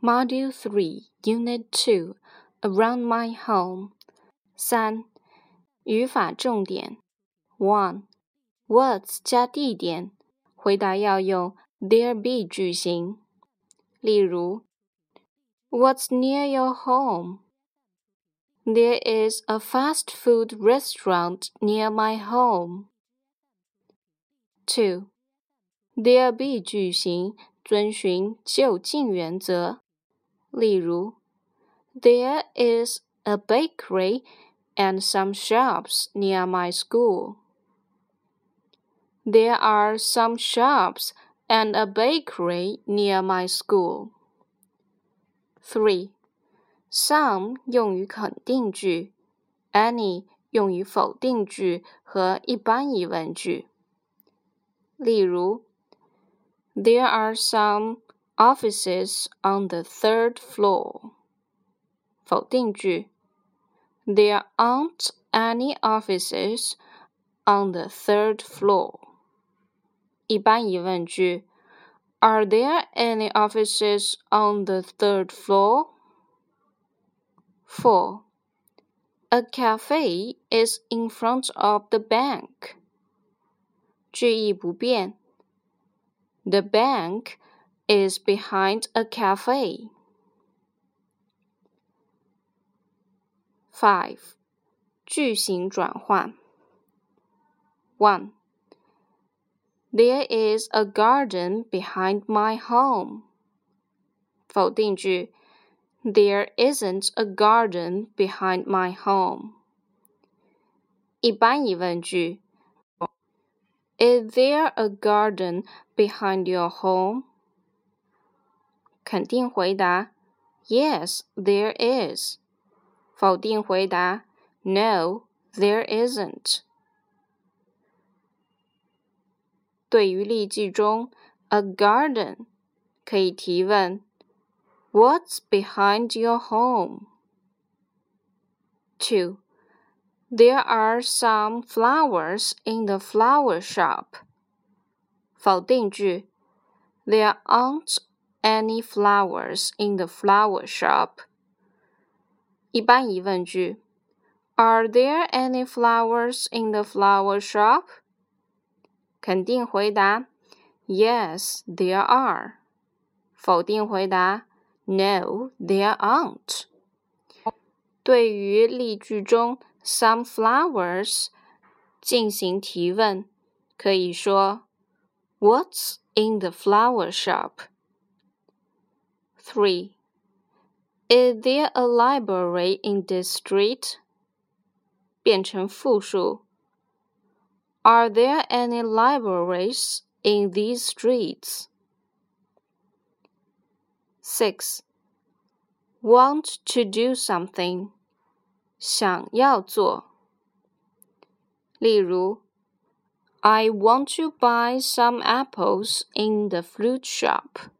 Module Three, Unit Two, Around My Home。三、语法重点。One, What's 加地点，回答要用 there be 句型。例如，What's near your home? There is a fast food restaurant near my home. Two, there be 句型遵循就近原则。 例如，There is a bakery and some shops near my school. There are some shops and a bakery near my school. Three. Some 用于肯定句，any 用于否定句和一般疑问句。例如，There are some offices on the third floor. 否定句，There aren't any offices on the third floor. 一般疑问句，Are there any offices on the third floor? Four. A cafe is in front of the bank. 句意不变。The bank is behind a cafe. Five. 句型转换。One. There is a garden behind my home. 否定句 there isn't a garden behind my home. 一般疑问句：Is there a garden behind your home? 肯定回答：Yes, there is. 否定回答：No, there isn't. 对于例句中 a garden 可以提问。What's behind your home? 2. There are some flowers in the flower shop. 否定句 There aren't any flowers in the flower shop. 一般疑问句 Are there any flowers in the flower shop? 肯定回答 Yes, there are. 否定回答 no, there aren't. 对于例句中 some flowers 进行提问，可以说 What's in the flower shop? Three. Is there a library in this street? 变成复数。Are there any libraries in these streets? 6. Want to do something. 想要做。例如，I want to buy some apples in the fruit shop.